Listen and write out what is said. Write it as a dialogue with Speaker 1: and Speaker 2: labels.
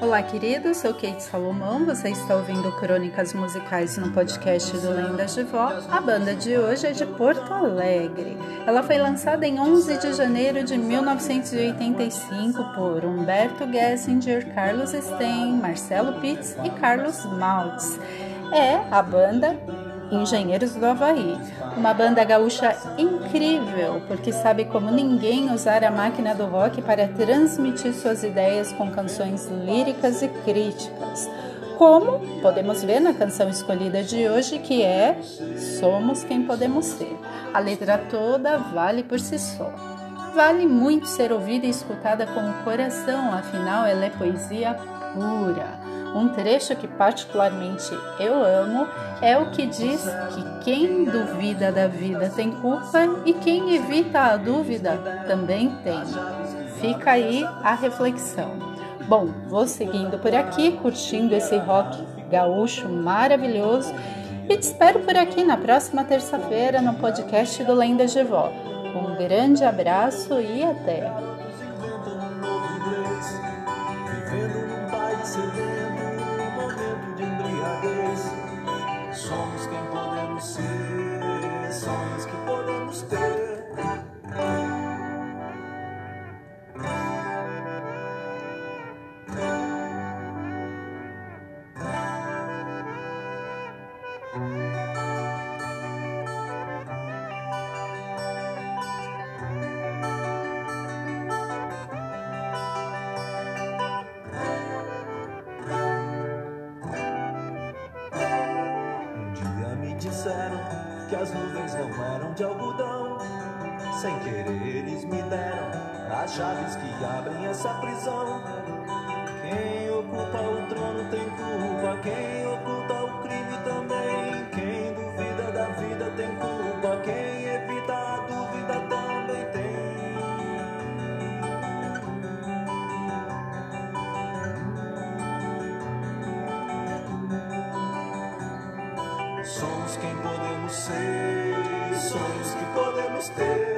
Speaker 1: Olá, queridos. Sou Kate Salomão. Você está ouvindo Crônicas Musicais no podcast do Lendas de Vó. A banda de hoje é de Porto Alegre. Ela foi lançada em 11 de janeiro de 1985 por Humberto Gessinger, Carlos Stein, Marcelo Pitts e Carlos Maltz. É a banda Engenheiros do Havaí, uma banda gaúcha incrível, porque sabe como ninguém usar a máquina do rock para transmitir suas ideias com canções líricas e críticas. Como podemos ver na canção escolhida de hoje, que é Somos Quem Podemos Ser. A letra toda vale por si só. Vale muito ser ouvida e escutada com o coração, afinal, ela é poesia pura. Um trecho que particularmente eu amo é o que diz que quem duvida da vida tem culpa e quem evita a dúvida também tem. Fica aí a reflexão. Bom, vou seguindo por aqui, curtindo esse rock gaúcho maravilhoso e te espero por aqui na próxima terça-feira no podcast do Lenda de Vó. Um grande abraço e até!
Speaker 2: Que podemos que as nuvens não eram de algodão. Sem querer, eles me deram as chaves que abrem essa prisão. Quem ocupa Somos quem podemos ser, sonhos que podemos ter.